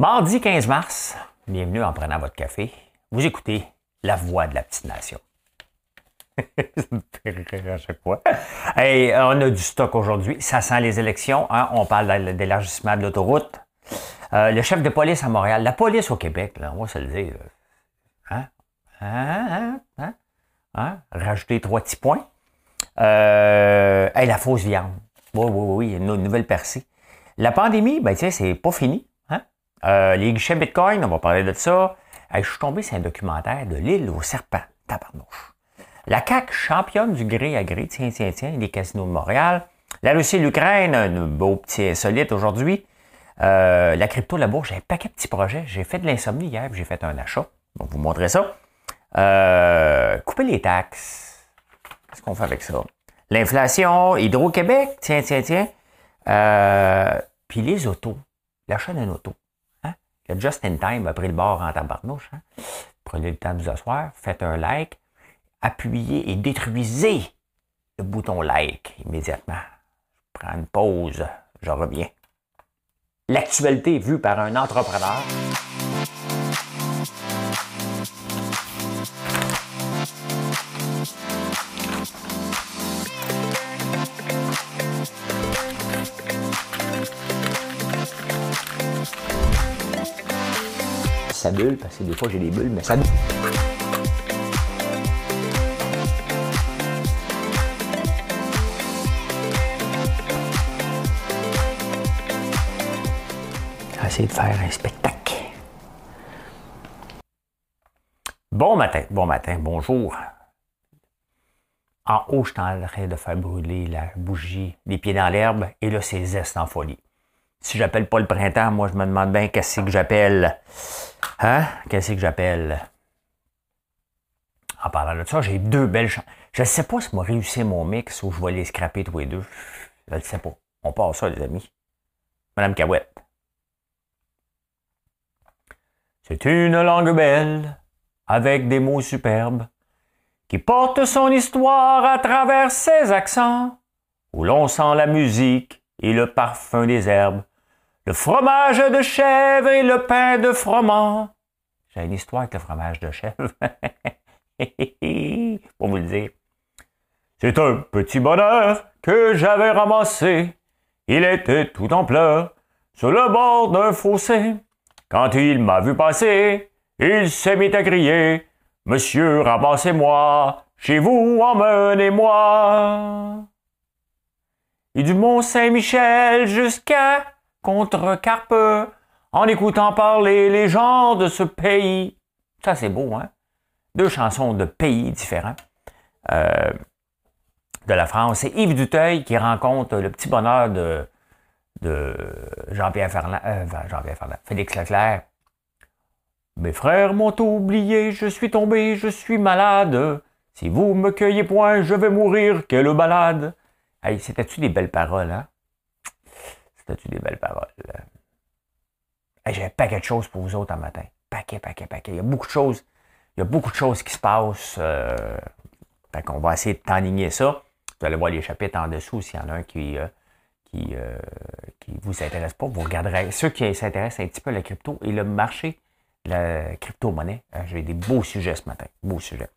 Mardi 15 mars, bienvenue en prenant votre café. Vous écoutez La Voix de la Petite Nation. À chaque fois. On a du stock aujourd'hui. Ça sent les élections. Hein? On parle d'élargissement de l'autoroute. Euh, le chef de police à Montréal, la police au Québec, on va se le dire. Hein? Hein? Hein? Hein? hein? Rajouter trois petits points. Euh, la fausse viande. Oui, oui, oui, une nouvelle percée. La pandémie, ben, tu c'est pas fini. Euh, les guichets Bitcoin, on va parler de ça. Je suis tombé sur un documentaire de l'île au serpent. Tabarnouche. La CAQ championne du gré à gré. Tiens, tiens, tiens, les casinos de Montréal. La Russie et l'Ukraine, un beau petit insolite aujourd'hui. Euh, la crypto, la bourse, j'ai un paquet de petits projets. J'ai fait de l'insomnie hier, j'ai fait un achat. On va vous montrer ça. Euh, couper les taxes. Qu'est-ce qu'on fait avec ça? L'inflation, Hydro-Québec, tiens, tiens, tiens. Puis les autos, l'achat d'une auto. Hein? Le Just in Time a pris le bord en tabarnouche. Hein? Prenez le temps de vous asseoir, faites un like, appuyez et détruisez le bouton like immédiatement. Je prends une pause, je reviens. L'actualité vue par un entrepreneur. Ça bulle, parce que des fois j'ai des bulles, mais ça essayer de faire un spectacle. Bon matin, bon matin, bonjour. En haut, je suis en train de faire brûler la bougie, les pieds dans l'herbe, et là, c'est zeste en folie. Si j'appelle pas le printemps, moi, je me demande bien qu'est-ce que j'appelle. Hein? Qu'est-ce que j'appelle? En parlant de ça, j'ai deux belles chansons. Je ne sais pas si moi réussi mon mix ou je vais les scraper tous les deux. Je ne sais pas. On part ça, les amis. Madame Cahouette. C'est une langue belle, avec des mots superbes, qui porte son histoire à travers ses accents, où l'on sent la musique et le parfum des herbes, le fromage de chèvre et le pain de froment. J'ai une histoire avec le fromage de chèvre. Pour vous le dire. C'est un petit bonheur que j'avais ramassé. Il était tout en pleurs sur le bord d'un fossé. Quand il m'a vu passer, il s'est mis à crier Monsieur, ramassez-moi, chez vous, emmenez-moi. Et du Mont-Saint-Michel jusqu'à Contrecarpe, en écoutant parler les gens de ce pays. Ça, c'est beau, hein? Deux chansons de pays différents euh, de la France. C'est Yves Duteuil qui rencontre le petit bonheur de de Jean-Pierre Ferland, euh, Jean-Pierre Ferland, Félix Leclerc. Mes frères m'ont oublié, je suis tombé, je suis malade. Si vous me cueillez point, je vais mourir, quelle balade. Hey, c'était-tu des belles paroles, hein? C'était-tu des belles paroles? J'ai un paquet de choses pour vous autres un matin. Paquet, paquet, paquet. Il y a beaucoup de choses. Il y a beaucoup de choses qui se passent. Euh, fait qu'on va essayer de t'enligner ça. Vous allez voir les chapitres en dessous s'il y en a un qui, euh, qui, euh, vous intéresse pas, vous regarderez. Ceux qui s'intéressent un petit peu à la crypto et le marché, la crypto-monnaie, hein, j'ai des beaux sujets ce matin, beaux sujets.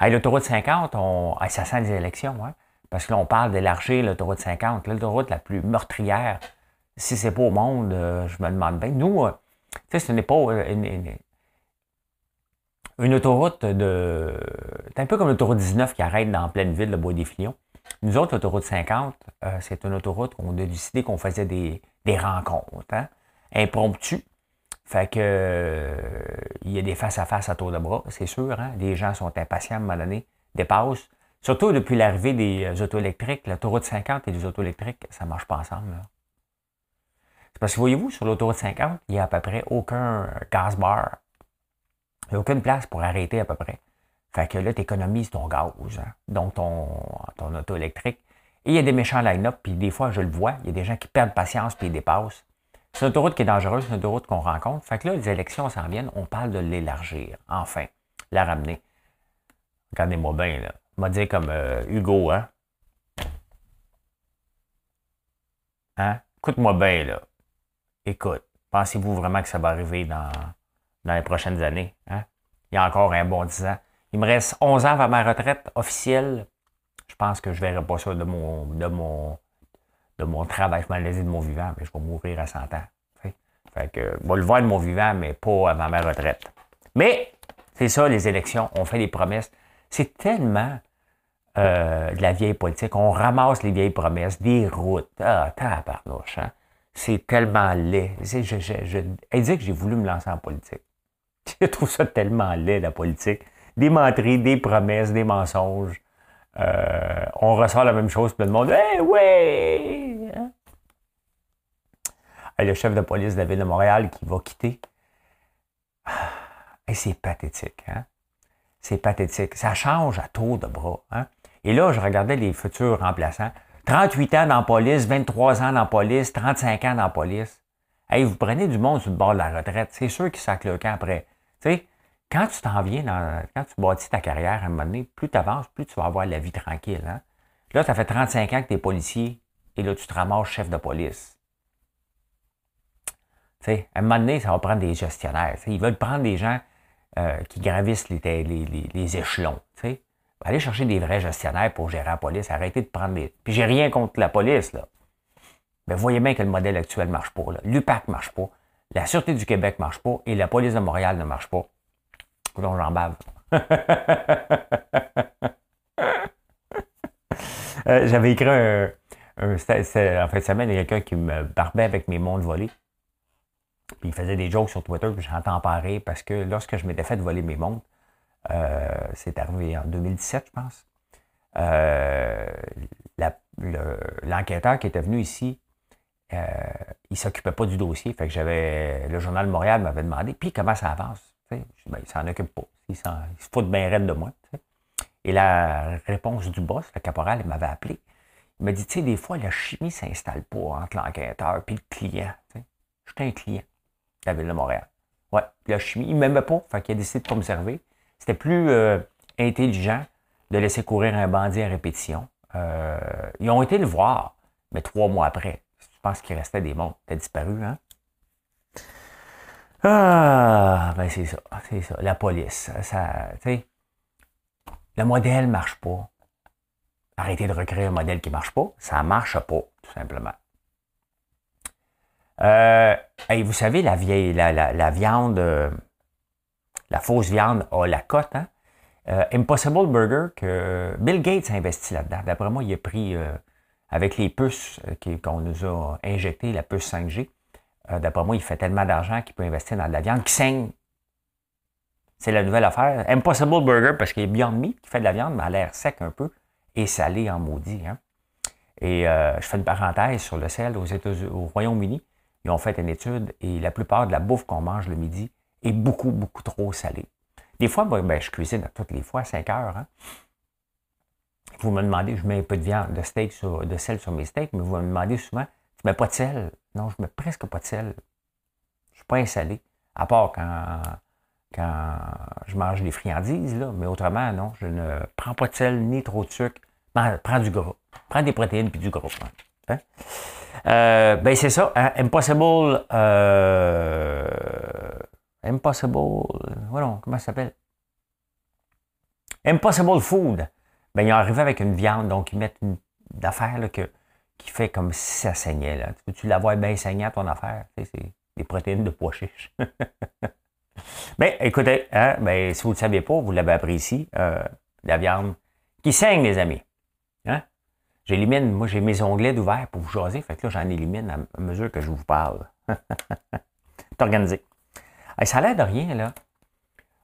L'autoroute 50, on, ça sent les élections, hein, parce que là, on parle d'élargir l'autoroute 50, l'autoroute la plus meurtrière. Si c'est pas au monde, euh, je me demande bien. Nous, euh, tu sais, ce n'est pas une, une, autoroute de. C'est un peu comme l'autoroute 19 qui arrête dans pleine ville, le Bois des Filions. Nous autres, l'autoroute 50, euh, c'est une autoroute qu'on a décidé qu'on faisait des, rencontres, hein, impromptues. Fait que euh, il y a des face-à-face à tour de bras, c'est sûr. Hein? Les gens sont impatients à un moment donné, dépassent. Surtout depuis l'arrivée des euh, auto électriques, l'autoroute 50 et les auto électriques, ça ne marche pas ensemble. C'est parce que voyez-vous, sur l'autoroute 50, il n'y a à peu près aucun gaz bar. Il n'y a aucune place pour arrêter à peu près. Fait que là, tu économises ton gaz, hein, donc ton, ton auto électrique. Et il y a des méchants line-up, puis des fois, je le vois, il y a des gens qui perdent patience puis ils dépassent. C'est une autoroute qui est dangereuse, c'est une autoroute qu'on rencontre. Fait que là, les élections s'en viennent, on parle de l'élargir, enfin, la ramener. Regardez-moi bien, là. m'a dit comme euh, Hugo, hein? Hein? Écoute-moi bien, là. Écoute, Pensez-vous vraiment que ça va arriver dans, dans les prochaines années? Hein? Il y a encore un bon 10 ans. Il me reste 11 ans avant ma retraite officielle. Je pense que je ne verrai pas ça de mon, de mon, de mon travail. Je de mon vivant, mais je vais mourir à 100 ans. Fait que, je vais le voir de mon vivant, mais pas avant ma retraite. Mais, c'est ça, les élections. On fait des promesses. C'est tellement euh, de la vieille politique. On ramasse les vieilles promesses, des routes. Ah, tabarnouche, hein? C'est tellement laid. Je, je, elle dit que j'ai voulu me lancer en politique. Je trouve ça tellement laid, la politique. Des menteries, des promesses, des mensonges. Euh, on ressort la même chose, tout le monde. Eh ouais! Hein? le chef de police de la ville de Montréal qui va quitter. Et c'est pathétique, hein? C'est pathétique. Ça change à tour de bras. Hein? Et là, je regardais les futurs remplaçants. 38 ans dans la police, 23 ans dans la police, 35 ans dans la police. Hey, vous prenez du monde sur le bord de la retraite. C'est sûr qu'ils sacent le camp après. Tu quand tu t'en viens, dans, quand tu bâtis ta carrière à un moment donné, plus tu avances, plus tu vas avoir la vie tranquille. Hein? Là, ça fait 35 ans que tu es policier et là, tu te ramasses chef de police. Tu à un moment donné, ça va prendre des gestionnaires. ils veulent prendre des gens euh, qui gravissent les, les, échelons. Tu Allez chercher des vrais gestionnaires pour gérer la police. Arrêtez de prendre des. Puis j'ai rien contre la police, là. Mais voyez bien que le modèle actuel ne marche pas. L'UPAC ne marche pas. La Sûreté du Québec ne marche pas. Et la police de Montréal ne marche pas. Donc j'en bave. Euh, j'avais écrit un, en fin de semaine, il y a quelqu'un qui me barbait avec mes montres volées. Puis il faisait des jokes sur Twitter, puis j'entends parler parce que lorsque je m'étais fait voler mes montres, c'est arrivé en 2017, je pense. Euh, l'enquêteur qui était venu ici, euh, il s'occupait pas du dossier. Fait que j'avais. Le Journal de Montréal m'avait demandé Puis comment ça avance? Ben, il s'en occupe pas. Il, se fout bien raide de moi. Et la réponse du boss, le caporal, il m'avait appelé. Il m'a dit, tu sais, des fois, la chimie ne s'installe pas entre l'enquêteur et le client. J'étais un client de la ville de Montréal. Ouais, la chimie, il ne m'aimait pas, fait qu'il a décidé de pas me servir. C'était plus euh, intelligent de laisser courir un bandit à répétition. Euh, ils ont été le voir, mais trois mois après. Je pense qu'il restait des montres. T'as disparu, hein? Ah, ben c'est ça, c'est ça. La police, ça, tu sais, le modèle marche pas. Arrêtez de recréer un modèle qui marche pas. Ça marche pas, tout simplement. Euh, vous savez, la vieille, la, la, viande, euh, la fausse viande a la cote, hein? Euh, Impossible Burger, que Bill Gates a investi là-dedans. D'après moi, il a pris, avec les puces qu'on nous a injectées, la puce 5G, euh, d'après moi, il fait tellement d'argent qu'il peut investir dans de la viande qui saigne. C'est la nouvelle affaire. Impossible Burger, parce qu'il a Beyond Meat qui fait de la viande, mais à l'air sec un peu et salé en maudit. Hein. Et euh, je fais une parenthèse sur le sel aux États au Royaume-Uni. Ils ont fait une étude et la plupart de la bouffe qu'on mange le midi beaucoup, beaucoup trop salée. Des fois, ben, je cuisine toutes les fois, 5 heures. Hein. Vous me demandez, je mets un peu de viande, de steak de sel sur mes steaks, mais vous me demandez souvent, tu mets pas de sel? Non, je mets presque pas de sel. Je suis pas salé, à part quand, quand je mange des friandises, là. mais autrement, non, je ne prends pas de sel ni trop de sucre. prends du gras. Prends des protéines puis du gras. Hein? Euh, ben c'est ça, hein? Impossible. Euh, impossible. Voilà, comment ça s'appelle? Impossible Food. Ben, ils arrivé avec une viande, donc ils mettent une affaire qui fait comme si ça saignait. Là. Tu peux-tu l'avoir bien saigné à ton affaire? c'est des protéines de pois chiches. Mais écoutez, hein, ben, si vous ne le saviez pas, vous l'avez appris ici, euh, la viande qui saigne, les amis. Hein? J'élimine, moi j'ai mes onglets ouverts pour vous jaser, fait que là j'en élimine à mesure que je vous parle. C'est organisé. Ça a l'air de rien, là.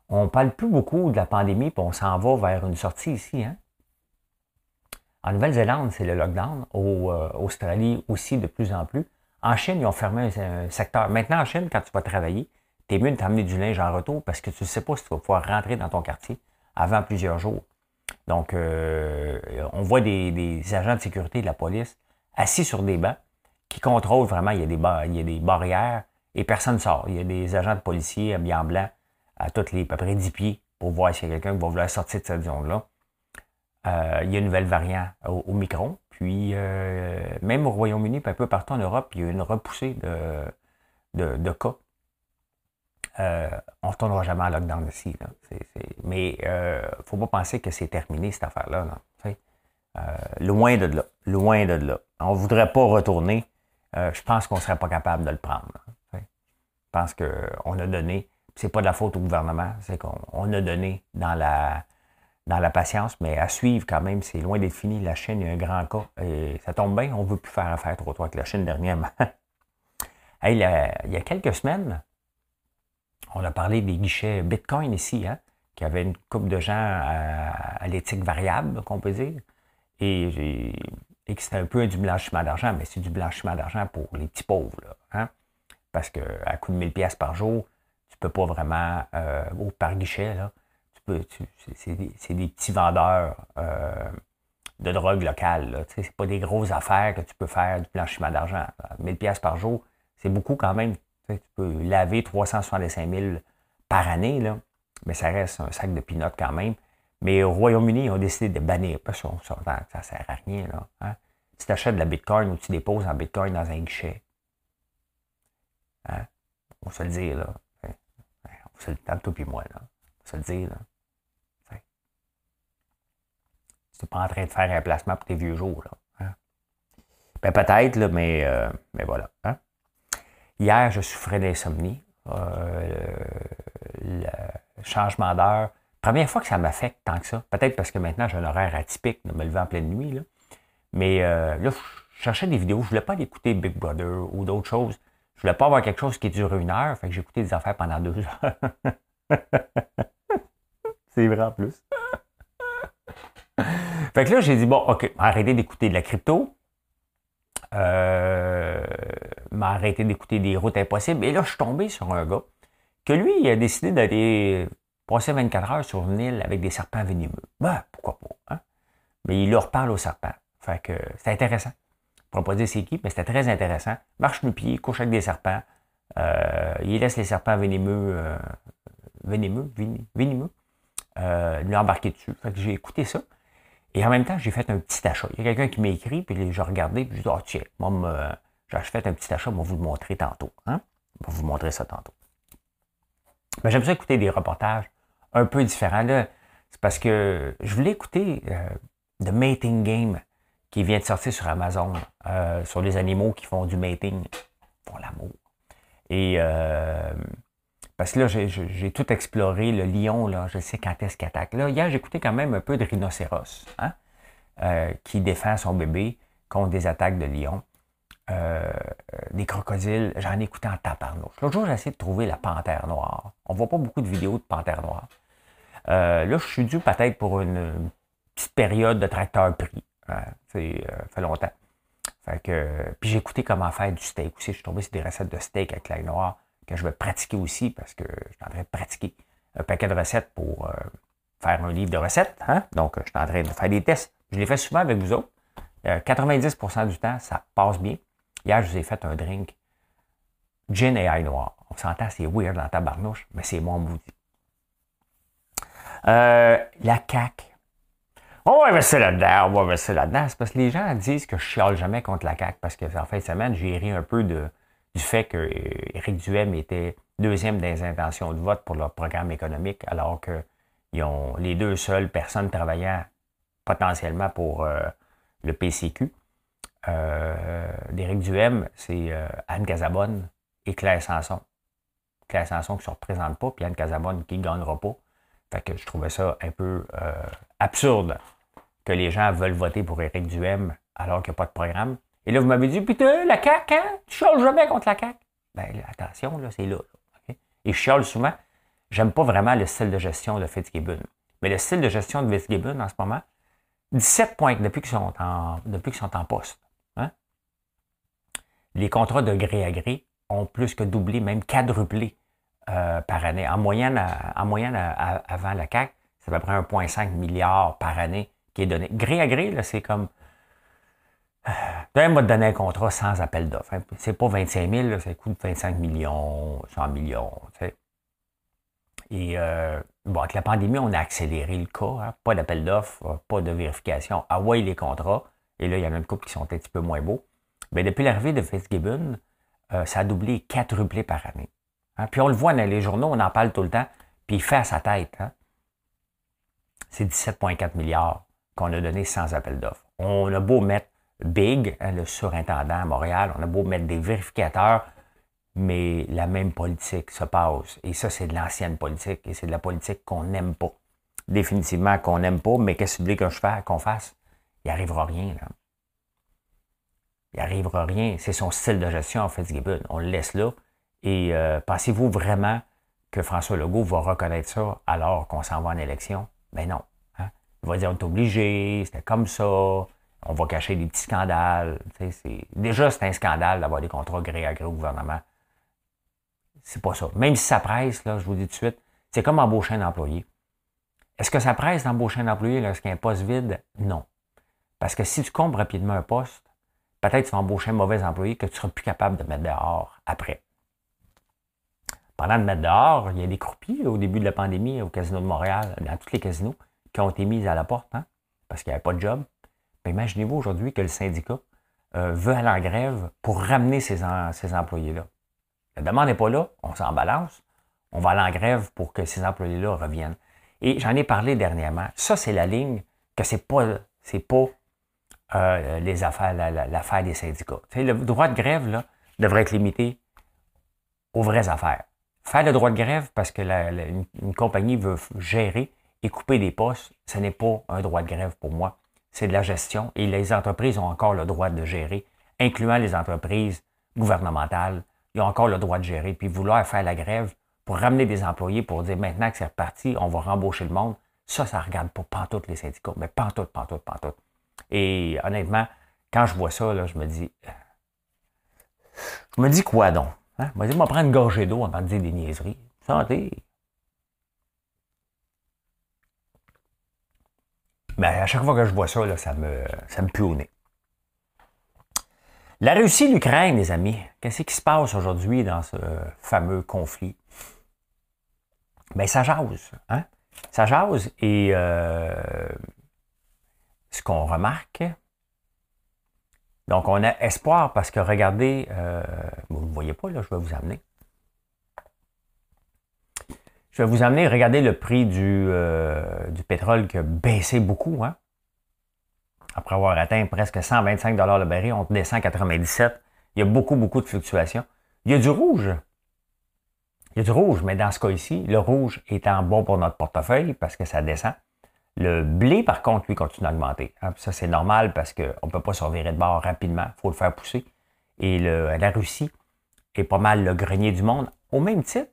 On parle plus beaucoup de la pandémie, puis on s'en va vers une sortie ici. Hein? En Nouvelle-Zélande, c'est le lockdown. Au euh, Australie aussi, de plus en plus. En Chine, ils ont fermé un, secteur. Maintenant, en Chine, quand tu vas travailler, tu es mieux de t'amener du linge en retour parce que tu ne sais pas si tu vas pouvoir rentrer dans ton quartier avant plusieurs jours. Donc, euh, on voit des, agents de sécurité de la police assis sur des bancs qui contrôlent vraiment. Il y a des barrières et personne ne sort. Il y a des agents de policiers habillés en blanc à toutes les à peu près 10 pieds pour voir s'il y a quelqu'un qui va vouloir sortir de cette zone-là. Euh, il y a une nouvelle variante au, micron. Puis, euh, même au Royaume-Uni, un peu partout en Europe, il y a une repoussée de, de, cas, euh, on ne retournera jamais en lockdown ici. mais il ne faut pas penser que c'est terminé, cette affaire-là. loin de là. Loin de là. On ne voudrait pas retourner. je pense qu'on ne serait pas capable de le prendre. Pense qu'on a donné. C'est pas de la faute au gouvernement, c'est qu'on a donné dans la, dans la patience, mais à suivre quand même, c'est loin d'être fini. La Chine, il a un grand cas. Et ça tombe bien, on ne veut plus faire affaire trop tôt avec la Chine dernièrement. il y a quelques semaines, on a parlé des guichets Bitcoin ici, hein, qui avait une couple de gens à, l'éthique variable, qu'on peut dire, et, et que c'était un peu du blanchiment d'argent, mais c'est du blanchiment d'argent pour les petits pauvres. hein, parce qu'à coût de 1000 pièces par jour, tu ne peux pas vraiment, euh, par guichet, là, c'est des, petits vendeurs euh, de drogue locale. Ce n'est pas des grosses affaires que tu peux faire du blanchiment d'argent. 1000 pièces par jour, c'est beaucoup quand même. Tu peux laver 365 000 par année, là, mais ça reste un sac de pinottes quand même. Mais au Royaume-Uni, ils ont décidé de bannir. Pas ça, ça, ça sert à rien. Là, hein. Tu t'achètes de la Bitcoin ou tu déposes en Bitcoin dans un guichet. Hein? On va se le dire, là. On se le dire, toi et moi, là. On va se le dire, là. Tu n'es pas en train de faire un placement pour tes vieux jours. Là, hein? ben, peut-être, mais, euh, mais voilà. Hein? Hier, je souffrais d'insomnie. Euh, le changement d'heure. Première fois que ça m'affecte tant que ça. Peut-être parce que maintenant, j'ai un horaire atypique de me lever en pleine nuit. Là. Mais euh, là, je cherchais des vidéos. Je ne voulais pas écouter Big Brother ou d'autres choses. Je voulais pas avoir quelque chose qui dure une heure. Fait que j'écoutais des affaires pendant deux heures. C'est vrai en plus. fait que là, j'ai dit, bon, OK, arrêtez d'écouter de la crypto. Euh, arrêté d'écouter des routes impossibles. Et là, je suis tombé sur un gars que lui, il a décidé d'aller passer 24 heures sur une île avec des serpents venimeux. Ben, pourquoi pas, hein? Mais il leur parle aux serpents. Fait que c'est intéressant. Ne pourrais pas mais c'était très intéressant. Marche le pied, couche avec des serpents. Euh, il laisse les serpents venimeux, euh, venimeux, venimeux, euh, lui embarquer dessus. Fait j'ai écouté ça. Et en même temps, j'ai fait un petit achat. Il y a quelqu'un qui m'a écrit, puis j'ai regardé, puis j'ai dit, oh tiens, moi, j'ai fait un petit achat, on va vous le montrer tantôt. Hein? On va vous montrer ça tantôt. Mais j'aime ça écouter des reportages un peu différents. C'est parce que je voulais écouter euh, The Mating Game qui vient de sortir sur Amazon, euh, sur les animaux qui font du mating, font l'amour. Et euh, parce que là, j'ai tout exploré, le lion, là, je sais quand est-ce qu'il attaque. Là, hier, écouté quand même un peu de rhinocéros, hein, qui défend son bébé contre des attaques de lion. des crocodiles, j'en ai écouté en taparnouche. L'autre jour, j'ai essayé de trouver la panthère noire. On voit pas beaucoup de vidéos de panthère noire. là, je suis dû peut-être pour une petite période de tracteur pris. Hein, ça fait longtemps. Puis j'ai écouté comment faire du steak aussi. Je suis tombé sur des recettes de steak avec l'ail noir que je vais pratiquer aussi parce que je suis en train de pratiquer un paquet de recettes pour faire un livre de recettes. Hein? Donc, je suis en train de faire des tests. Je les fais souvent avec vous autres. 90% du temps, ça passe bien. Hier, je vous ai fait un drink gin et ail noir. On s'entend, c'est weird dans ta barnouche, mais c'est moi maudit. Euh, la CAQ. On va verser là-dedans, on va verser là-dedans. C'est parce que les gens disent que je chiale jamais contre la CAQ parce que en fin de semaine, j'ai ri un peu du fait qu'Éric Duhem était deuxième des intentions de vote pour leur programme économique, alors que ils ont les deux seules personnes travaillant potentiellement pour euh, le PCQ. Euh, D'Éric Duhem, c'est euh, Anne Casabonne et Claire Sanson. Claire Sanson qui ne se représente pas, puis Anne Casabonne qui ne gagnera pas. Fait que je trouvais ça un peu euh, absurde que les gens veulent voter pour Éric Duhem alors qu'il n'y a pas de programme. Et là, vous m'avez dit, putain, la CAQ, hein? Tu chiales jamais contre la CAQ? Ben, attention, là, c'est là. Et je chiale souvent. J'aime pas vraiment le style de gestion de Fitzgibbon. Mais le style de gestion de Fitzgibbon en ce moment, 17 points depuis qu'ils sont en, depuis sont en poste. Hein? Les contrats de gré à gré ont plus que doublé, même quadruplé euh, par année. En moyenne, en moyenne avant la CAC, c'est à peu près 1,5 milliard par année qui est donné. Gré à gré, c'est comme. Euh, moi te donner un contrat sans appel d'offres. Hein. C'est pas 25 000, ça coûte 25 millions, 100 millions. Et euh, bon, avec la pandémie, on a accéléré le cas. Hein. Pas d'appel d'offres, pas de vérification. Ah ouais, les contrats. Et là, il y en a une couple qui sont un petit peu moins beaux. Mais depuis l'arrivée de Fitzgibbon, euh, ça a doublé, quadruplé par année. Hein. Puis on le voit dans les journaux, on en parle tout le temps, puis il fait à sa tête. Hein. C'est 17,4 milliards qu'on a donné sans appel d'offres. On a beau mettre Big, hein, le surintendant à Montréal, on a beau mettre des vérificateurs, mais la même politique se passe. Et ça, c'est de l'ancienne politique, et c'est de la politique qu'on n'aime pas. Définitivement qu'on n'aime pas, mais qu'est-ce que voulez que je qu'on fasse? Il n'arrivera rien. Là. Il n'arrivera rien. C'est son style de gestion, en fait, Gibbon. On le laisse là. Et euh, pensez-vous vraiment que François Legault va reconnaître ça alors qu'on s'en va en élection? Ben non. Il va dire on est obligé, c'était comme ça, on va cacher des petits scandales. Déjà, c'est un scandale d'avoir des contrats gré à gré au gouvernement. C'est pas ça. Même si ça presse, là, je vous dis tout de suite, c'est comme embaucher un employé. Est-ce que ça presse d'embaucher un employé lorsqu'il y a un poste vide? Non. Parce que si tu comptes rapidement un poste, peut-être tu vas embaucher un mauvais employé que tu seras plus capable de mettre dehors après. Pendant de mettre dehors, il y a des croupiers au début de la pandémie au Casino de Montréal, dans tous les casinos, qui ont été mis à la porte hein, parce qu'il n'y avait pas de job. imaginez-vous aujourd'hui que le syndicat euh, veut aller en grève pour ramener ces, ces employés-là. La demande n'est pas là, on s'en balance. On va aller en grève pour que ces employés-là reviennent. Et j'en ai parlé dernièrement. Ça, c'est la ligne que c'est pas, c'est pas euh, les affaires, l'affaire des syndicats. le droit de grève là, devrait être limité aux vraies affaires. Faire le droit de grève parce que une, compagnie veut gérer et couper des postes, ce n'est pas un droit de grève pour moi. C'est de la gestion et les entreprises ont encore le droit de gérer, incluant les entreprises gouvernementales. Ils ont encore le droit de gérer. Puis vouloir faire la grève pour ramener des employés pour dire maintenant que c'est reparti, on va rembaucher le monde, ça, ça regarde pas pantoute les syndicats, mais pantoute, pantoute, pantoute. Et honnêtement, quand je vois ça, là, je me dis. Je me dis quoi donc? Hein? Je me dis, moi, prendre une gorgée d'eau avant de dire des niaiseries. Santé! Mais à chaque fois que je vois ça, là, ça, me, ça me pue au nez. La Russie, l'Ukraine, les amis, qu'est-ce qui se passe aujourd'hui dans ce fameux conflit? Bien, ça jase. Hein? Ça jase et euh, ce qu'on remarque. Donc, on a espoir parce que regardez, euh, vous ne voyez pas, là, je vais vous amener. Je vais vous amener, regardez le prix du, euh, du pétrole qui a baissé beaucoup. Hein? Après avoir atteint presque 125 le baril, on descend à 97. Il y a beaucoup, beaucoup de fluctuations. Il y a du rouge. Il y a du rouge, mais dans ce cas ici, le rouge étant bon pour notre portefeuille parce que ça descend. Le blé, par contre, lui, continue d'augmenter. Hein. Ça, c'est normal parce qu'on ne peut pas se revirer de bord rapidement. Il faut le faire pousser. Et la Russie est pas mal le grenier du monde. Au même titre,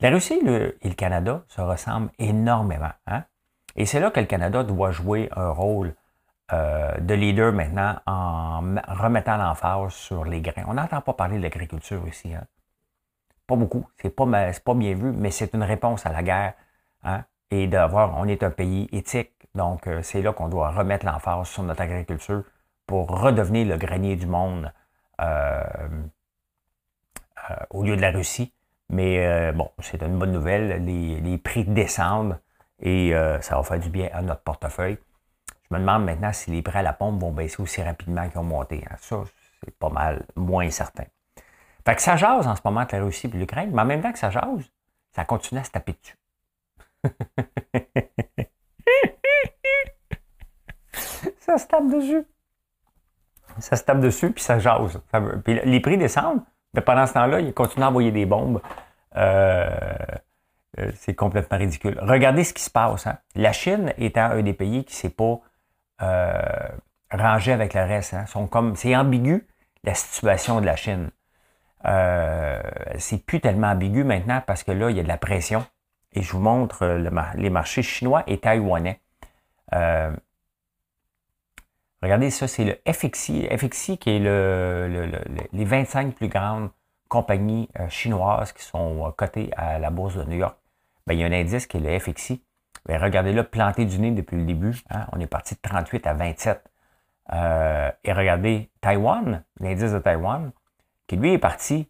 la Russie et le Canada se ressemblent énormément. Hein? Et c'est là que le Canada doit jouer un rôle euh, de leader maintenant en remettant l'emphase sur les grains. On n'entend pas parler de l'agriculture ici. Hein? Pas beaucoup. C'est pas, pas bien vu, mais c'est une réponse à la guerre. Hein? Et d'avoir, on est un pays éthique, donc euh, c'est là qu'on doit remettre l'emphase sur notre agriculture pour redevenir le grenier du monde euh, au lieu de la Russie. Mais bon, c'est une bonne nouvelle, les, prix descendent et ça va faire du bien à notre portefeuille. Je me demande maintenant si les prix à la pompe vont baisser aussi rapidement qu'ils ont monté. Hein. Ça, c'est pas mal moins certain. Fait que ça jase en ce moment entre la Russie et l'Ukraine, mais en même temps que ça jase, ça continue à se taper dessus. ça se tape dessus. Ça se tape dessus, puis ça jase. Puis les prix descendent, mais pendant ce temps-là, il continue à envoyer des bombes. Euh, euh, c'est complètement ridicule. Regardez ce qui se passe. Hein. La Chine étant un des pays qui ne s'est pas euh, rangé avec le reste. Hein. C'est ambigu, la situation de la Chine. c'est plus tellement ambigu maintenant parce que là, il y a de la pression et je vous montre euh, les marchés chinois et taïwanais. Euh, regardez ça, c'est le FXI. FXI qui est le, les 25 plus grandes compagnies euh, chinoises qui sont cotées à la bourse de New York. Ben, il y a un indice qui est le FXI. Ben, regardez-le, planté du nez depuis le début. Hein. on est parti de 38 à 27. et regardez Taïwan, l'indice de Taïwan, qui lui est parti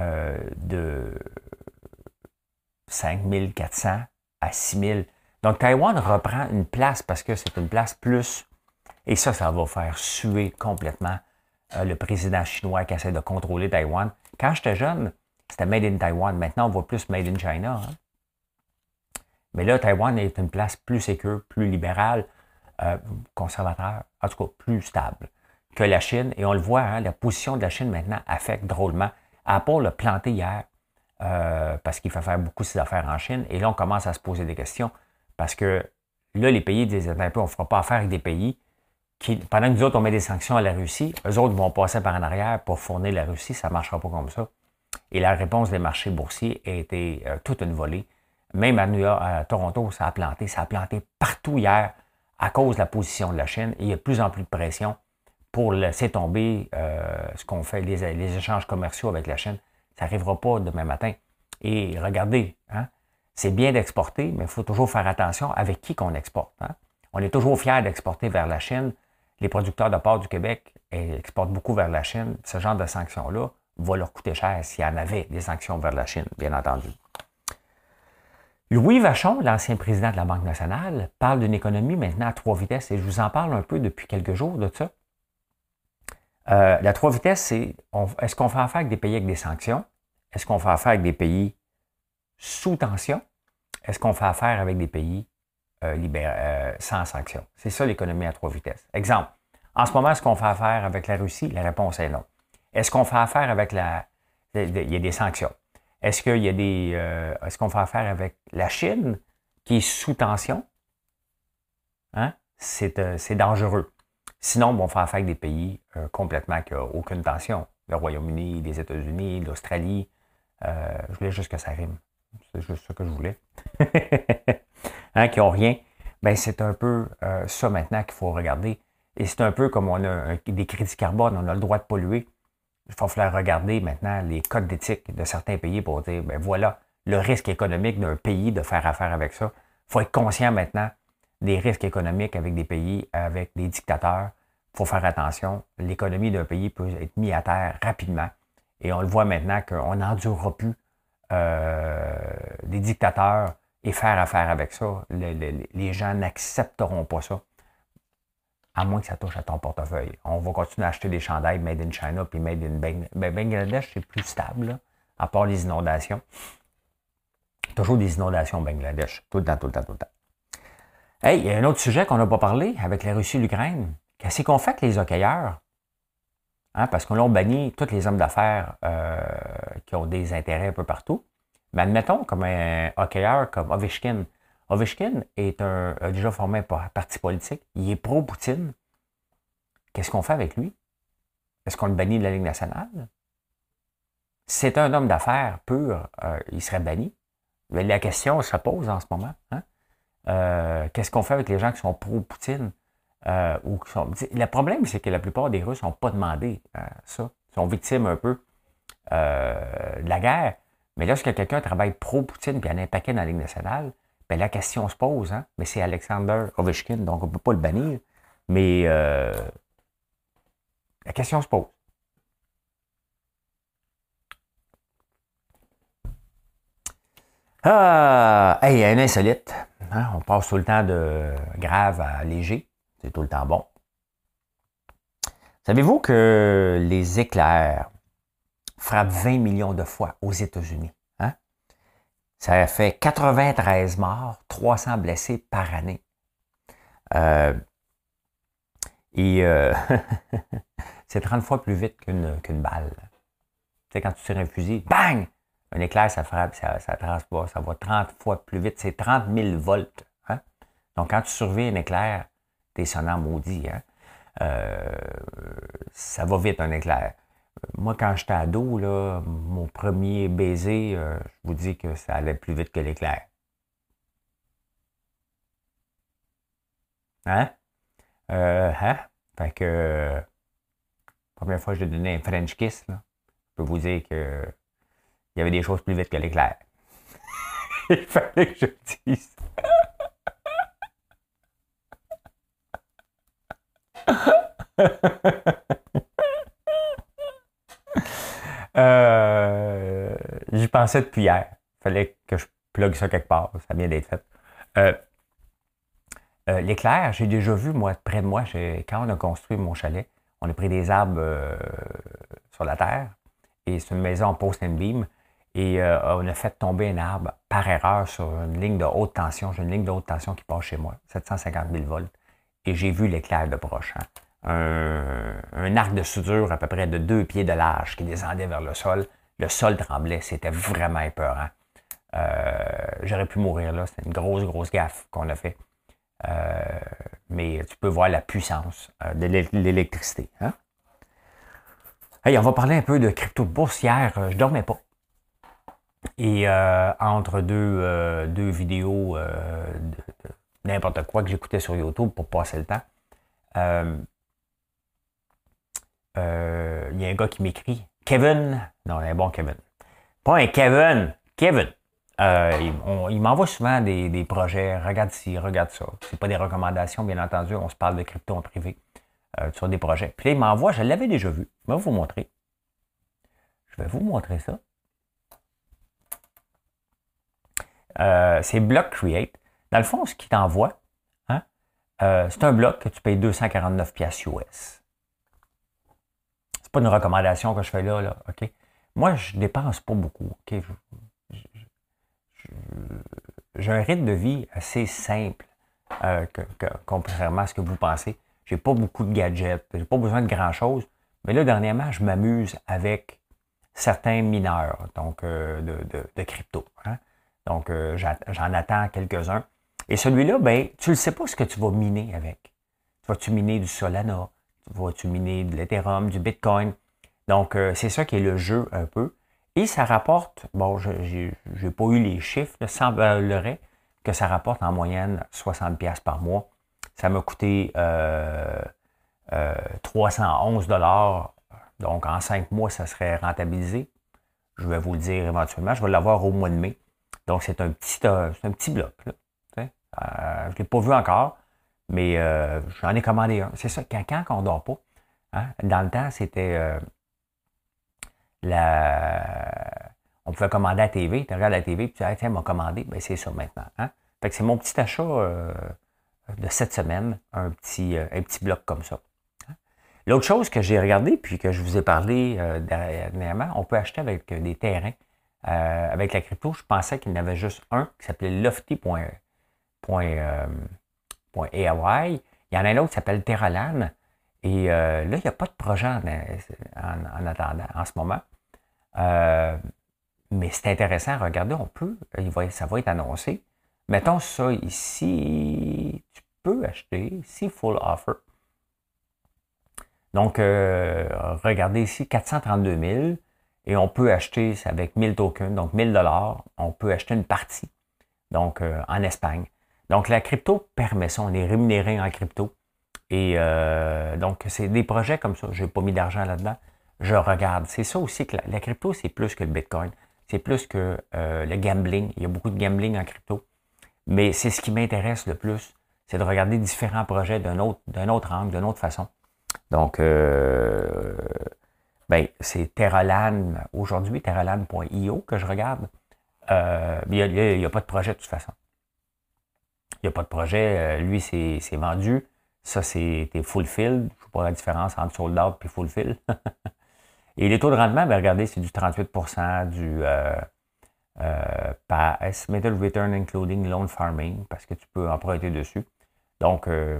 de 5400 à 6000. Donc, Taïwan reprend une place parce que c'est une place plus. Et ça, ça va faire suer complètement euh, le président chinois qui essaie de contrôler Taïwan. Quand j'étais jeune, c'était Made in Taiwan. Maintenant, on voit plus Made in China. Hein. Mais là, Taïwan est une place plus sécure, plus libérale, euh, conservateur, en tout cas plus stable que la Chine. Et on le voit, hein, la position de la Chine maintenant affecte drôlement. Apple l'a planté hier euh, parce qu'il fait faire beaucoup ses affaires en Chine. Et là, on commence à se poser des questions parce que là, les pays disent un peu, on ne fera pas affaire avec des pays qui, pendant que nous autres, on met des sanctions à la Russie, eux autres vont passer par en arrière pour fournir la Russie. Ça ne marchera pas comme ça. Et la réponse des marchés boursiers a été euh, toute une volée. Même à New York, à Toronto, ça a planté. Ça a planté partout hier à cause de la position de la Chine. il y a de plus en plus de pression pour laisser tomber euh, ce qu'on fait, les, échanges commerciaux avec la Chine. Ça n'arrivera pas demain matin. Et regardez, hein, c'est bien d'exporter, mais il faut toujours faire attention avec qui qu'on exporte. Hein. On est toujours fiers d'exporter vers la Chine. Les producteurs de porc du Québec exportent beaucoup vers la Chine. Ce genre de sanctions-là va leur coûter cher s'il y en avait des sanctions vers la Chine, bien entendu. Louis Vachon, l'ancien président de la Banque nationale, parle d'une économie maintenant à trois vitesses et je vous en parle un peu depuis quelques jours de ça. Euh, la trois vitesses, c'est est-ce qu'on fait affaire avec des pays avec des sanctions? Est-ce qu'on fait affaire avec des pays sous tension? Est-ce qu'on fait affaire avec des pays euh, euh, sans sanctions? C'est ça l'économie à trois vitesses. Exemple, en ce moment, est-ce qu'on fait affaire avec la Russie? La réponse est non. Est-ce qu'on fait affaire avec la... Il y a des sanctions. Est-ce qu'il y a des. Euh, est-ce qu'on fait affaire avec la Chine qui est sous tension? Hein? C'est, dangereux. Sinon, on fait affaire avec des pays complètement qui n'ont aucune tension. Le Royaume-Uni, les États-Unis, l'Australie. je voulais juste que ça rime. C'est juste ça que je voulais. hein, qui n'ont rien. Ben, c'est un peu ça maintenant qu'il faut regarder. Et c'est un peu comme on a des crédits carbone, on a le droit de polluer il va falloir regarder maintenant les codes d'éthique de certains pays pour dire, ben voilà, le risque économique d'un pays de faire affaire avec ça. Il faut être conscient maintenant des risques économiques avec des pays, avec des dictateurs. Il faut faire attention. L'économie d'un pays peut être mise à terre rapidement. Et on le voit maintenant qu'on n'endurera plus euh, des dictateurs et faire affaire avec ça. les gens n'accepteront pas ça à moins que ça touche à ton portefeuille. On va continuer à acheter des chandails made in China puis made in ben, Bangladesh. c'est plus stable, à part les inondations. Toujours des inondations au Bangladesh, tout le temps, tout le temps, tout le temps. Hey, il y a un autre sujet qu'on n'a pas parlé avec la Russie et l'Ukraine. Qu'est-ce qu'on fait avec les hockeyeurs? Hein, parce que là, on bannit tous les hommes d'affaires euh, qui ont des intérêts un peu partout. Mais admettons, comme un hockeyeur comme Ovechkin, Ovechkin est un, a déjà formé un parti politique. Il est pro-Poutine. Qu'est-ce qu'on fait avec lui? Est-ce qu'on le bannit de la Ligue nationale? c'est un homme d'affaires pur, euh, il serait banni. Mais la question se pose en ce moment. Hein? Euh, qu'est-ce qu'on fait avec les gens qui sont pro-Poutine? Euh, le problème, c'est que la plupart des Russes n'ont pas demandé ça. Ils sont victimes un peu de la guerre. Mais lorsque quelqu'un travaille pro-Poutine et a un paquet dans la Ligue nationale, ben, la question se pose, hein? mais c'est Alexander Ovechkin, donc on ne peut pas le bannir. Mais euh, la question se pose. Ah, hey, un insolite. Hein? On passe tout le temps de grave à léger. C'est tout le temps bon. Savez-vous que les éclairs frappent 20 millions de fois aux États-Unis? Ça a fait 93 morts, 300 blessés par année. Euh, et euh, c'est 30 fois plus vite qu'une balle. Tu sais, quand tu tires un fusil, bang! Un éclair, ça frappe, ça, ça transporte, ça va 30 fois plus vite. C'est 30 000 volts. Hein? Donc, quand tu surveilles un éclair, sonnant maudit. Hein? Euh, ça va vite, un éclair. Moi, quand j'étais ado, mon premier baiser, euh, je vous dis que ça allait plus vite que l'éclair. Hein? Euh, hein? Fait que, première fois que j'ai donné un French kiss, je peux vous dire que il y avait des choses plus vite que l'éclair. il fallait que je le dise. Euh, j'y pensais depuis hier. Fallait que je plug ça quelque part. Ça vient d'être fait. Euh, euh, l'éclair, j'ai déjà vu, moi, près de moi, quand on a construit mon chalet, On a pris des arbres sur la terre et c'est une maison en post and beam. Et on a fait tomber un arbre par erreur sur une ligne de haute tension. J'ai une ligne de haute tension qui passe chez moi, 750 000 volts. Et j'ai vu l'éclair de broche. Hein. Un, arc de soudure à peu près de deux pieds de large qui descendait vers le sol. Le sol tremblait. C'était vraiment épeurant. Euh, j'aurais pu mourir là. C'était une grosse, grosse gaffe qu'on a fait. Euh, mais tu peux voir la puissance euh, de l'électricité. Hein? on va parler un peu de crypto. Hier, je dormais pas. Et entre deux, deux vidéos de, n'importe quoi que j'écoutais sur YouTube pour passer le temps, il y a un gars qui m'écrit Kevin. Non, un bon Kevin. Pas un Kevin, Kevin. Euh, il, m'envoie souvent des, projets. Regarde ci, regarde ça. C'est pas des recommandations, bien entendu. On se parle de crypto en privé euh, sur des projets. Puis là, il m'envoie, je l'avais déjà vu. Je vais vous montrer. Je vais vous montrer ça. Euh, c'est Block Create. Dans le fond, ce qu'il t'envoie, hein, c'est un bloc que tu payes 249 pièces US. C'est pas une recommandation que je fais là, là, OK? Moi, je dépense pas beaucoup, OK? j'ai un rythme de vie assez simple, euh, contrairement à ce que vous pensez. J'ai pas beaucoup de gadgets, j'ai pas besoin de grand-chose. Mais là, dernièrement, je m'amuse avec certains mineurs, donc euh, de, crypto. Hein? Donc, euh, j'en attends quelques-uns. Et celui-là, ben, tu ne sais pas ce que tu vas miner avec. Vas-tu miner du Solana? Vas-tu miner de l'Ethereum, du Bitcoin? Donc, c'est ça qui est le jeu un peu. Et ça rapporte, bon, je n'ai pas eu les chiffres, il semblerait que ça rapporte en moyenne 60$ par mois. Ça m'a coûté 311 euh, euh, Donc, en cinq mois, ça serait rentabilisé. Je vais vous le dire éventuellement. Je vais l'avoir au mois de mai. Donc, c'est un petit, euh, un petit bloc. je ne l'ai pas vu encore, mais j'en ai commandé un. C'est ça, quand, quand on ne dort pas, hein, dans le temps, c'était la... on pouvait commander à la TV, tu regardes la TV, puis tu dis, tiens, m'a commandé, ben, c'est ça maintenant. Hein? Fait que c'est mon petit achat euh, de cette semaine, un petit, euh, un petit bloc comme ça. Hein. L'autre chose que j'ai regardé, puis que je vous ai parlé euh, dernièrement, on peut acheter avec des terrains. avec la crypto, je pensais qu'il y en avait juste un qui s'appelait Il y en a un autre qui s'appelle Terralan. Et là, il n'y a pas de projet en, attendant en ce moment. Euh, mais c'est intéressant, regardez, on peut, ça va être annoncé. Mettons ça ici, tu peux acheter, ici, full offer. Donc, euh, regardez ici, 432 000, et on peut acheter avec 1000 tokens, donc 1000 dollars, on peut acheter une partie, donc euh, en Espagne. Donc, la crypto permet ça, on est rémunéré en crypto. Et donc, c'est des projets comme ça. Je n'ai pas mis d'argent là-dedans je regarde. C'est ça aussi que la, crypto, c'est plus que le Bitcoin. C'est plus que euh, le gambling. Il y a beaucoup de gambling en crypto. Mais c'est ce qui m'intéresse le plus, c'est de regarder différents projets d'un autre, d'un autre angle, d'une autre façon. Donc, euh, ben, c'est Terralan, aujourd'hui, terralan.io que je regarde. Euh, il n'y a, pas de projet de toute façon. Il n'y a pas de projet. lui, c'est, vendu. Ça, c'est fulfilled. Je ne sais pas la différence entre sold out et fulfilled. Et les taux de rendement, bien, regardez, c'est du 38% du euh, euh, par Estimated Return Including Loan Farming, parce que tu peux emprunter dessus. Donc, euh,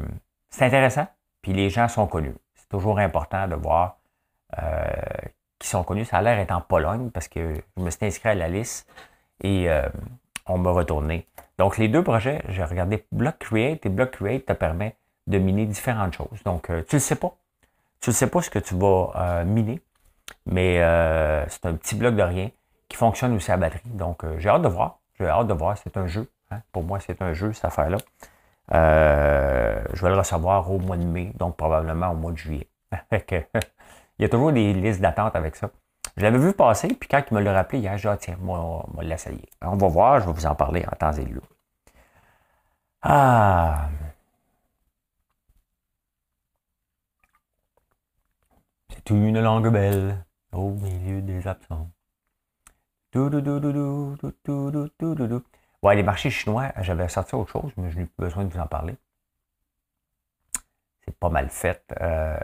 c'est intéressant. Puis les gens sont connus. C'est toujours important de voir euh, qui sont connus. Ça a l'air d'être en Pologne, parce que je me suis inscrit à la liste et on m'a retourné. Donc, les deux projets, j'ai regardé Block Create et Block Create te permet de miner différentes choses. Donc, tu ne le sais pas. Tu ne sais pas ce que tu vas miner. Mais euh, c'est un petit bloc de rien qui fonctionne aussi à batterie. Donc, euh, j'ai hâte de voir. J'ai hâte de voir. C'est un jeu. Hein. Pour moi, c'est un jeu, cette affaire-là. Euh, je vais le recevoir au mois de mai, donc probablement au mois de juillet. Il y a toujours des listes d'attente avec ça. Je l'avais vu passer, puis quand il me l'a rappelé hier, j'ai dit, ah, tiens, moi, on va l'essayer. On va voir, je vais vous en parler en temps et lieu. Ah! C'est une langue belle au milieu des absents. Ouais, les marchés chinois, j'avais sorti autre chose, mais je n'ai plus besoin de vous en parler. C'est pas mal fait. Euh,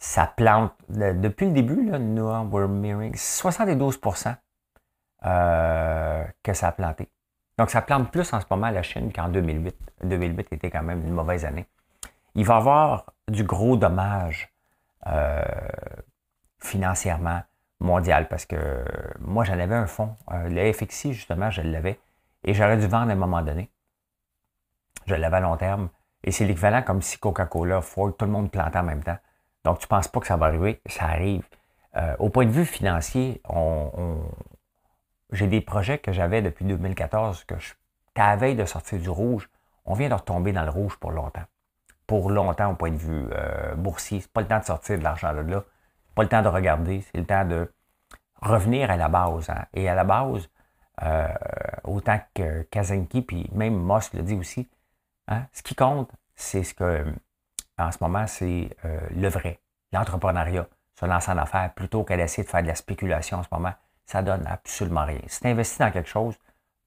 ça plante, depuis le début, là, nous, we're mirroring 72% euh, que ça a planté. Donc, ça plante plus en ce moment la Chine qu'en 2008. 2008 était quand même une mauvaise année. Il va y avoir du gros dommage euh, financièrement mondial parce que moi, j'en avais un fonds. Euh, le FXI, justement, je l'avais et j'aurais dû vendre à un moment donné. Je l'avais à long terme. Et c'est l'équivalent comme si Coca-Cola, Ford, tout le monde plantait en même temps. Donc, tu ne penses pas que ça va arriver, ça arrive. Euh, au point de vue financier, j'ai des projets que j'avais depuis 2014 que je, à la veille de sortir du rouge, on vient de retomber dans le rouge pour longtemps. Pour longtemps au point de vue euh, boursier. C'est pas le temps de sortir de l'argent de là. Pas le temps de regarder. C'est le temps de revenir à la base. Hein. Et à la base, euh, autant que Kazenki, puis même Moss le dit aussi, hein, ce qui compte, c'est ce que en ce moment, c'est euh, le vrai, l'entrepreneuriat, se lancer en affaires plutôt qu'à essayer de faire de la spéculation en ce moment. Ça donne absolument rien. Si tu investis dans quelque chose,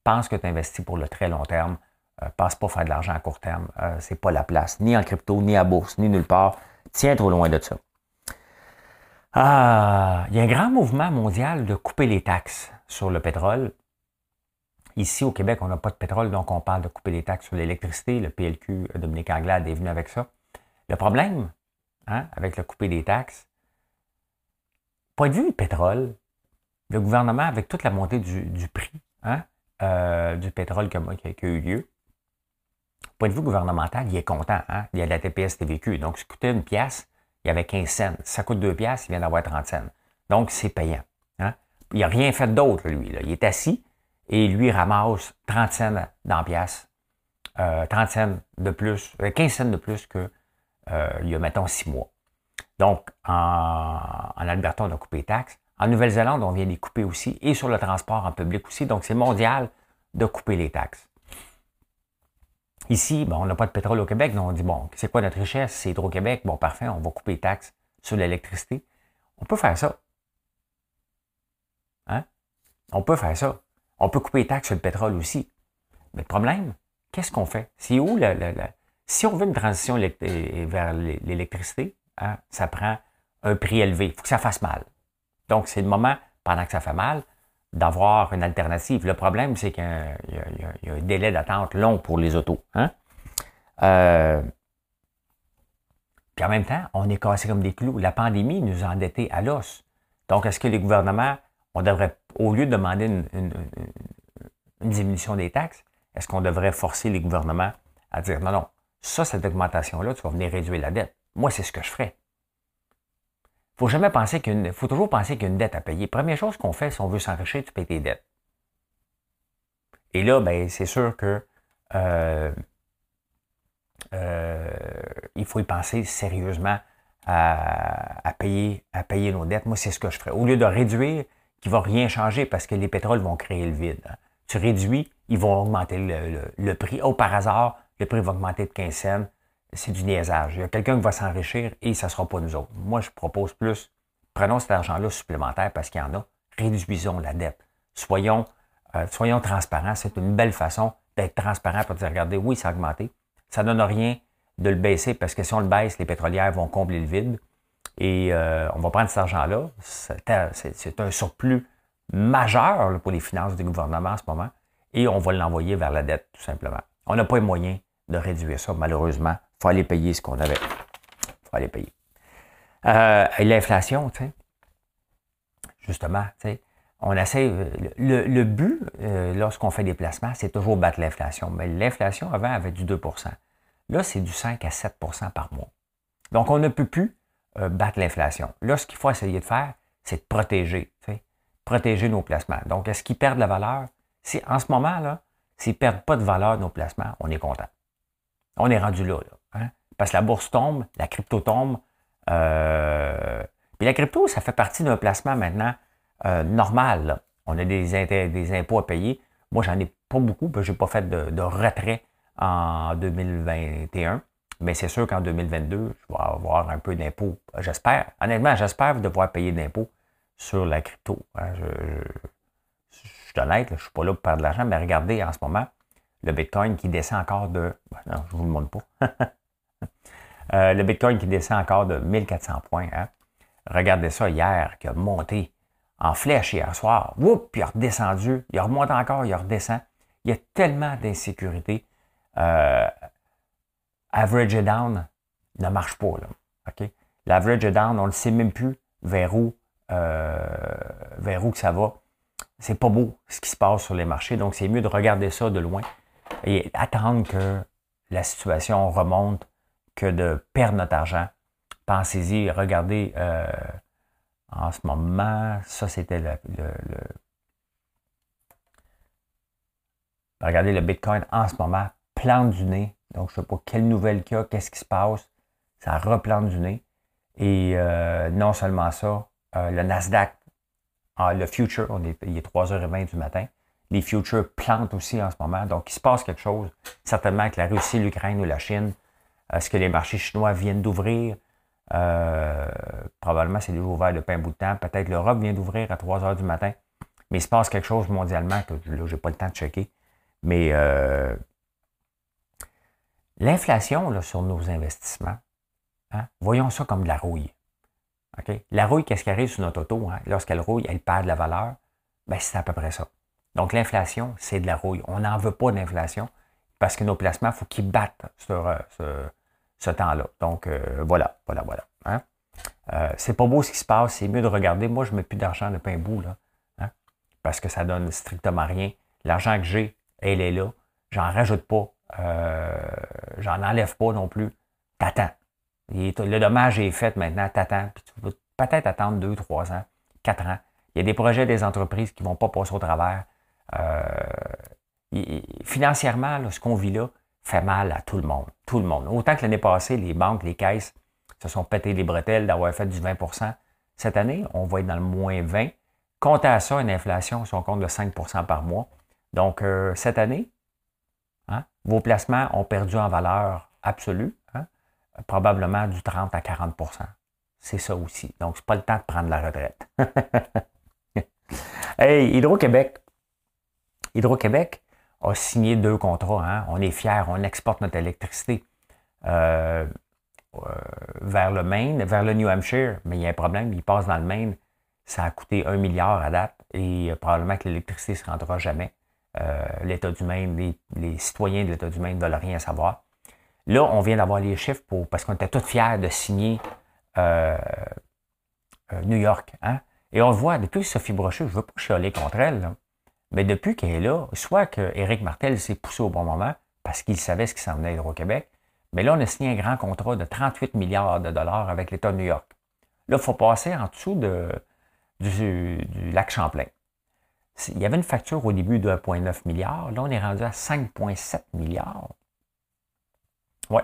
pense que tu investis pour le très long terme. Euh, passe pas faire de l'argent à court terme. Euh, c'est pas la place, ni en crypto, ni à bourse, ni nulle part. Tiens trop loin de ça. Ah, il y a un grand mouvement mondial de couper les taxes sur le pétrole. Ici, au Québec, on n'a pas de pétrole, donc on parle de couper les taxes sur l'électricité. Le PLQ, Dominique Anglade, est venu avec ça. Le problème hein, avec le couper des taxes, point de vue du pétrole, le gouvernement, avec toute la montée du, prix hein, euh, du pétrole qui a, eu lieu, point de vue gouvernemental, il est content. Hein? Il y a de la TPS TVQ. Donc, ça coûtait une pièce, il y avait 15 cents. Ça coûte deux pièces, il vient d'avoir 30 cents. Donc, c'est payant. Il n'a rien fait d'autre, lui. Il est assis et lui ramasse 30 cents dans la pièce. 30 cents de plus, 15 euh, cents de plus que euh, il y a, mettons, six mois. Donc, en, Alberta, on a coupé les taxes. En Nouvelle-Zélande, on vient les couper aussi, et sur le transport en public aussi. Donc, c'est mondial de couper les taxes. Ici, on n'a pas de pétrole au Québec, donc on dit, bon, c'est quoi notre richesse? C'est Hydro-Québec. Bon, parfait, on va couper les taxes sur l'électricité. On peut faire ça. Hein? On peut faire ça. On peut couper les taxes sur le pétrole aussi. Mais le problème, qu'est-ce qu'on fait? C'est où le, si on veut une transition vers l'électricité, hein, ça prend un prix élevé. Il faut que ça fasse mal. Donc, c'est le moment, pendant que ça fait mal, d'avoir une alternative. Le problème, c'est qu'il y, a un délai d'attente long pour les autos. Hein. Euh, puis en même temps, on est cassé comme des clous. La pandémie nous a endettés à l'os. Donc, est-ce que les gouvernements, on devrait, au lieu de demander une diminution des taxes, est-ce qu'on devrait forcer les gouvernements à dire non, non, ça, cette augmentation-là, tu vas venir réduire la dette. Moi, c'est ce que je ferais. Faut jamais penser qu'une, faut toujours penser qu'il y a une dette à payer. Première chose qu'on fait, si on veut s'enrichir, tu payes tes dettes. Et là, ben, c'est sûr que euh, euh, il faut y penser sérieusement à, payer, à payer nos dettes. Moi, c'est ce que je ferais. Au lieu de réduire, qui va rien changer parce que les pétroles vont créer le vide. Tu réduis, ils vont augmenter le, prix. Oh, par hasard, le prix va augmenter de 15 cents. C'est du niaisage. Il y a quelqu'un qui va s'enrichir et ça ne sera pas nous autres. Moi, je propose plus, prenons cet argent-là supplémentaire parce qu'il y en a, réduisons la dette. Soyons, euh, soyons transparents. C'est une belle façon d'être transparent pour dire, regardez, oui, ça a augmenté. Ça ne donne rien de le baisser parce que si on le baisse, les pétrolières vont combler le vide. Et euh, on va prendre cet argent-là. C'est un surplus majeur pour les finances du gouvernement en ce moment. Et on va l'envoyer vers la dette, tout simplement. On n'a pas les moyens de réduire ça, malheureusement. Il faut aller payer ce qu'on avait. Il faut aller payer. Euh, et l'inflation, tu sais, justement, tu sais, on essaie. Le, le but, euh, lorsqu'on fait des placements, c'est toujours battre l'inflation. Mais l'inflation, avant, avait du 2% Là, c'est du 5 à 7% par mois. Donc, on ne peut plus euh, battre l'inflation. Là, ce qu'il faut essayer de faire, c'est de protéger, tu sais, protéger nos placements. Donc, est-ce qu'ils perdent la valeur? Si, en ce moment, là, S'ils ne perdent pas de valeur nos placements, on est content. On est rendu là. hein? Parce que la bourse tombe, la crypto tombe. Euh... Puis la crypto, ça fait partie d'un placement maintenant euh, normal. On a des, impôts à payer. Moi, j'en ai pas beaucoup, je n'ai pas fait de, retrait en 2021. Mais c'est sûr qu'en 2022, je vais avoir un peu d'impôts. J'espère. Honnêtement, j'espère devoir payer d'impôts sur la crypto. Hein. Je, suis honnête, je ne suis pas là pour perdre de l'argent, mais regardez en ce moment le Bitcoin qui descend encore de. Ben non, je ne vous le montre pas. Euh, le Bitcoin qui descend encore de 1400 points. Hein. Regardez ça hier, qui a monté en flèche hier soir. Oups, puis il a redescendu. Il remonte encore, il redescend. Il y a tellement d'insécurité. Euh, average down ne marche pas. Là. L'average down, on ne sait même plus vers où, euh, vers où que ça va. C'est pas beau ce qui se passe sur les marchés, donc c'est mieux de regarder ça de loin et attendre que la situation remonte que de perdre notre argent. Pensez-y, regardez euh, en ce moment, ça c'était le, Regardez le Bitcoin en ce moment, plante du nez. Donc, je ne sais pas quelle nouvelle qu'il y a, qu'est-ce qui se passe. Ça replante du nez. Et euh, non seulement ça, euh, le Nasdaq, ah, le future, on est, il est 3h20 du matin. Les futures plantent aussi en ce moment. Donc, il se passe quelque chose. Certainement que la Russie, l'Ukraine ou la Chine, est-ce que les marchés chinois viennent d'ouvrir? Euh, probablement, c'est déjà ouvert depuis un bout de temps. Peut-être l'Europe vient d'ouvrir à 3 h du matin. Mais il se passe quelque chose mondialement que là, je n'ai pas le temps de checker. Mais euh, l'inflation sur nos investissements, hein, voyons ça comme de la rouille. La rouille, qu'est-ce qui arrive sur notre auto? Hein? Lorsqu'elle rouille, elle perd de la valeur? Ben, c'est à peu près ça. Donc, l'inflation, c'est de la rouille. On n'en veut pas d'inflation parce que nos placements, il faut qu'ils battent sur euh, ce, temps-là. Donc, euh, voilà, voilà, voilà. Hein? Euh, c'est pas beau ce qui se passe, c'est mieux de regarder. Moi, je mets plus d'argent de pain bout, là, hein, parce que ça donne strictement rien. L'argent que j'ai, elle est là. J'en rajoute pas. J'en enlève pas non plus. T'attends. Le dommage est fait maintenant. T'attends. Puis tu vas peut-être attendre deux, trois ans, quatre ans. Il y a des projets des entreprises qui ne vont pas passer au travers. Euh, financièrement, ce qu'on vit là fait mal à tout le monde. Tout le monde. Autant que l'année passée, les banques, les caisses se sont pété les bretelles d'avoir fait du 20% Cette année, on va être dans le moins 20. Comptez à ça une inflation, si on compte de 5% par mois. Donc, euh, cette année, hein, vos placements ont perdu en valeur absolue, probablement du 30 à 40% C'est ça aussi. Donc, c'est pas le temps de prendre la retraite. hey, Hydro-Québec. Hydro-Québec a signé deux contrats. Hein. On est fiers, on exporte notre électricité euh, euh, vers le Maine, vers le New Hampshire, mais il y a un problème, il passe dans le Maine. Ça a coûté un milliard à date et probablement que l'électricité ne se rendra jamais. Euh, L'État du Maine, les, citoyens de l'État du Maine ne veulent rien savoir. Là, on vient d'avoir les chiffres pour, parce qu'on était tous fiers de signer New York. Hein? Et on le voit, depuis Sophie Brochu, je ne veux pas chialer contre elle, mais depuis qu'elle est là, soit qu'Éric Martel s'est poussé au bon moment parce qu'il savait ce qui s'en venait à Hydro-Québec, mais là, on a signé un grand contrat de 38 milliards de dollars avec l'État de New York. Là, il faut passer en dessous de, du, lac Champlain. Il y avait une facture au début de 1,9 milliard. Là, on est rendu à 5,7 milliards. Ouais.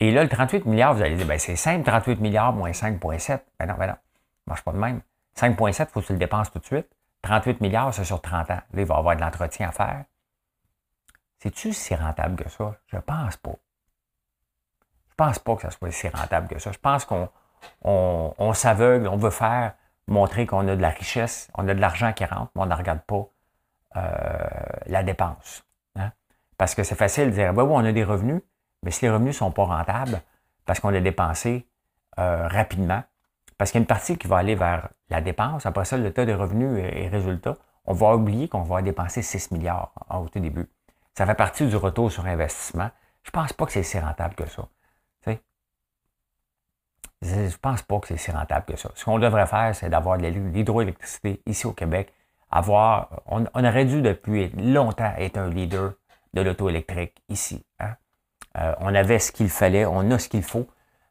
Et là, le 38 milliards, vous allez dire, ben, c'est simple, 38 milliards moins 5,7. Ben non, ben non. Ça ne marche pas de même. 5,7, il faut que tu le dépenses tout de suite. 38 milliards, c'est sur 30 ans. Là, il va y avoir de l'entretien à faire. C'est-tu si rentable que ça? Je pense pas. Je pense pas que ça soit si rentable que ça. Je pense qu'on on, s'aveugle, on veut faire montrer qu'on a de la richesse, on a de l'argent qui rentre, mais on ne regarde pas euh, la dépense. Hein? Parce que c'est facile de dire, oui, oui, on a des revenus, mais si les revenus ne sont pas rentables, parce qu'on a dépensé euh, rapidement, parce qu'il y a une partie qui va aller vers la dépense. Après ça, le tas de revenus et résultats, on va oublier qu'on va dépenser 6 milliards au tout début. Ça fait partie du retour sur investissement. Je ne pense pas que c'est si rentable que ça. Je ne pense pas que c'est si rentable que ça. Ce qu'on devrait faire, c'est d'avoir de l'hydroélectricité ici au Québec. Avoir, on, aurait dû depuis longtemps être un leader de l'auto électrique ici. Hein? Euh, on avait ce qu'il fallait, on a ce qu'il faut.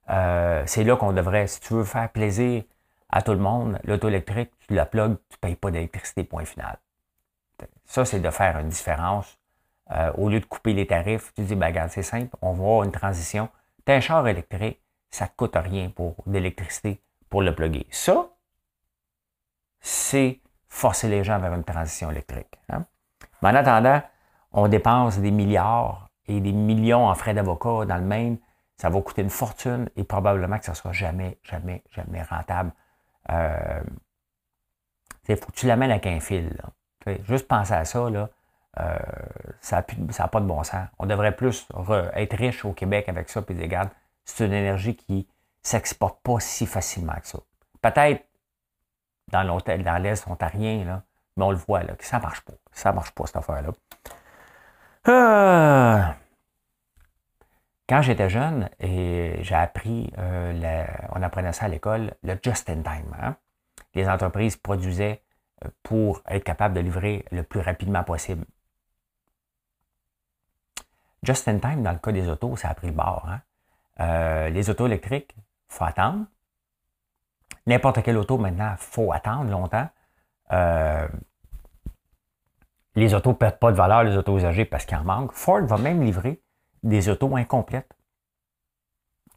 Euh, c'est là qu'on devrait, si tu veux faire plaisir à tout le monde, l'auto électrique, tu la plugues, tu ne payes pas d'électricité, point final. Ça, c'est de faire une différence. Euh, au lieu de couper les tarifs, tu dis, ben, regarde, c'est simple, on va avoir une transition. Tu un char électrique, ça ne coûte rien pour d'électricité pour le plugger. Ça, c'est forcer les gens vers une transition électrique. Hein. Mais en attendant, on dépense des milliards et des millions en frais d'avocat dans le Maine ça va coûter une fortune et probablement que ça ne sera jamais, jamais, jamais rentable. Il euh, faut que tu l'amènes avec un fil. Juste penser à ça, là, euh, ça n'a pas de bon sens. On devrait plus être riche au Québec avec ça, puis regarde, c'est une énergie qui ne s'exporte pas si facilement que ça. Peut-être dans l'hôtel, dans l'Est ontarien, là, mais on le voit, là, que ça ne marche pas. Ça ne marche pas, cette affaire-là. Euh, quand j'étais jeune, et j'ai appris, euh, on apprenait ça à l'école, le just-in-time. Hein. Les entreprises produisaient euh, pour être capables de livrer le plus rapidement possible. Just-in-time, dans le cas des autos, ça a pris le bord. Hein. les autos électriques, il faut attendre. N'importe quelle auto, maintenant, il faut attendre longtemps. Les autos ne perdent pas de valeur, les autos usagées, parce qu'il en manque. Ford va même livrer des autos incomplètes.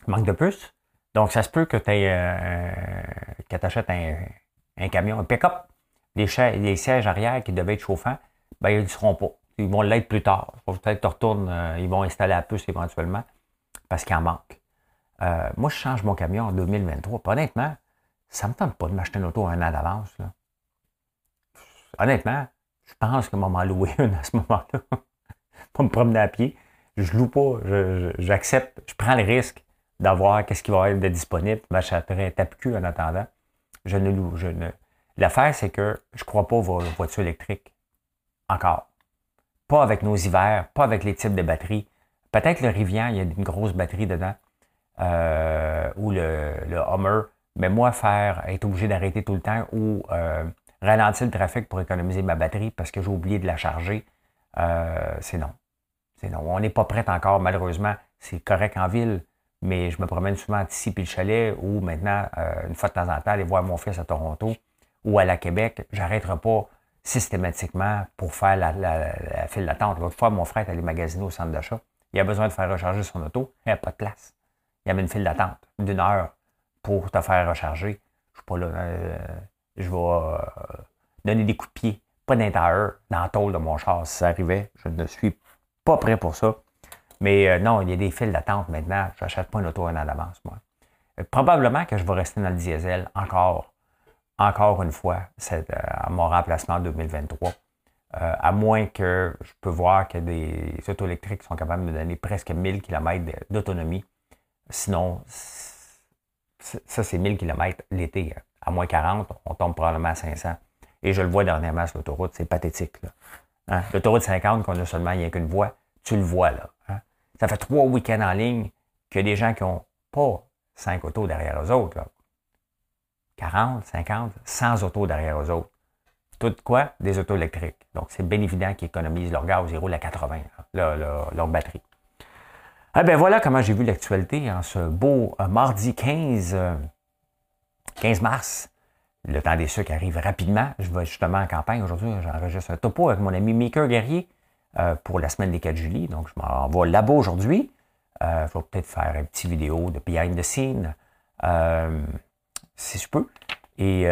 Il manque de puces. Donc, ça se peut que tu euh, achètes un, camion, un pick-up. Les, sièges arrière qui devaient être chauffants, ben, ils ne seront pas. Ils vont l'être plus tard. Peut-être que retournes, euh, ils vont installer la puce éventuellement parce qu'il en manque. Euh, moi, je change mon camion en 2023. honnêtement, ça ne me tente pas de m'acheter une auto un an d'avance. Honnêtement, je pense que m'en louer une à ce moment-là. pas me promener à pied. Je loue pas. J'accepte. Je, prends le risque d'avoir qu'est-ce qui va être disponible. Je m'achèterai tape-cul en attendant. Je ne loue. Je ne... L'affaire, c'est que je crois pas aux voitures électriques. Encore. Pas avec nos hivers, pas avec les types de batteries. Peut-être le Rivian, il y a une grosse batterie dedans. Euh, ou le, le Hummer. Mais moi, faire, être obligé d'arrêter tout le temps ou euh, ralentir le trafic pour économiser ma batterie parce que j'ai oublié de la charger, euh, c'est non. C'est non. On n'est pas prêt encore, malheureusement. C'est correct en ville, mais je me promène souvent ici puis le chalet ou maintenant, euh, une fois de temps en temps, aller voir mon fils à Toronto ou à la Québec. J'arrêterai pas systématiquement pour faire la, file d'attente. L'autre fois, mon frère est allé magasiner au centre d'achat. Il a besoin de faire recharger son auto. Il n'y a pas de place. Il y avait une file d'attente d'une heure pour te faire recharger. Je ne suis pas là. Euh, je vais euh, donner des coups de pied, pas d'intérieur, dans la tôle de mon char si ça arrivait. Je ne suis pas prêt pour ça. Mais euh, non, il y a des files d'attente maintenant. Je n'achète pas une auto un an d'avance, moi. Euh, probablement que je vais rester dans le diesel encore, encore une fois, à mon remplacement en 2023. à moins que je peux voir que des autos électriques sont capables de me donner presque 1000 km d'autonomie. Sinon, ça, c'est 1000 km l'été. Hein à moins 40, on tombe probablement à 500. Et je le vois dernièrement sur l'autoroute, c'est pathétique. Hein? L'autoroute 50, qu'on a seulement il n'y a qu'une voie, tu le vois là. Hein? Ça fait trois week-ends en ligne a des gens qui n'ont pas cinq autos derrière eux autres. 40, 50, 100 autos derrière eux autres. Tout quoi? Des autos électriques. Donc, c'est bien évident qu'ils économisent leur gaz, ils roulent à 80, leur, batterie. Eh bien, voilà comment j'ai vu l'actualité en ce beau euh, mardi 15 15 mars, le temps des sucres arrive rapidement. Je vais justement en campagne aujourd'hui. J'enregistre un topo avec mon ami Maker Guerrier euh, pour la semaine des 4 juillet. Donc, je m'en vais là-bas aujourd'hui. Euh, je vais peut-être faire une petite vidéo de behind the scene, euh, si je peux. Et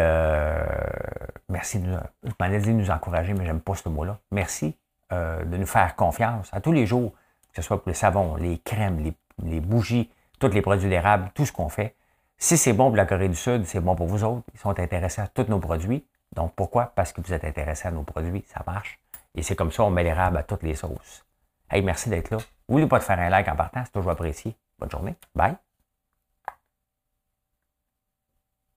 merci de nous, je m'en ai dit de nous encourager, mais j'aime pas ce mot-là. Merci de nous faire confiance à tous les jours, que ce soit pour le savon, les crèmes, les, les bougies, tous les produits d'érable, tout ce qu'on fait. Si c'est bon pour la Corée du Sud, c'est bon pour vous autres. Ils sont intéressés à tous nos produits. Donc pourquoi? Parce que vous êtes intéressés à nos produits. Ça marche. Et c'est comme ça qu'on met l'érable à toutes les sauces. Hey, merci d'être là. N'oubliez pas de faire un like en partant, c'est toujours apprécié. Bonne journée. Bye.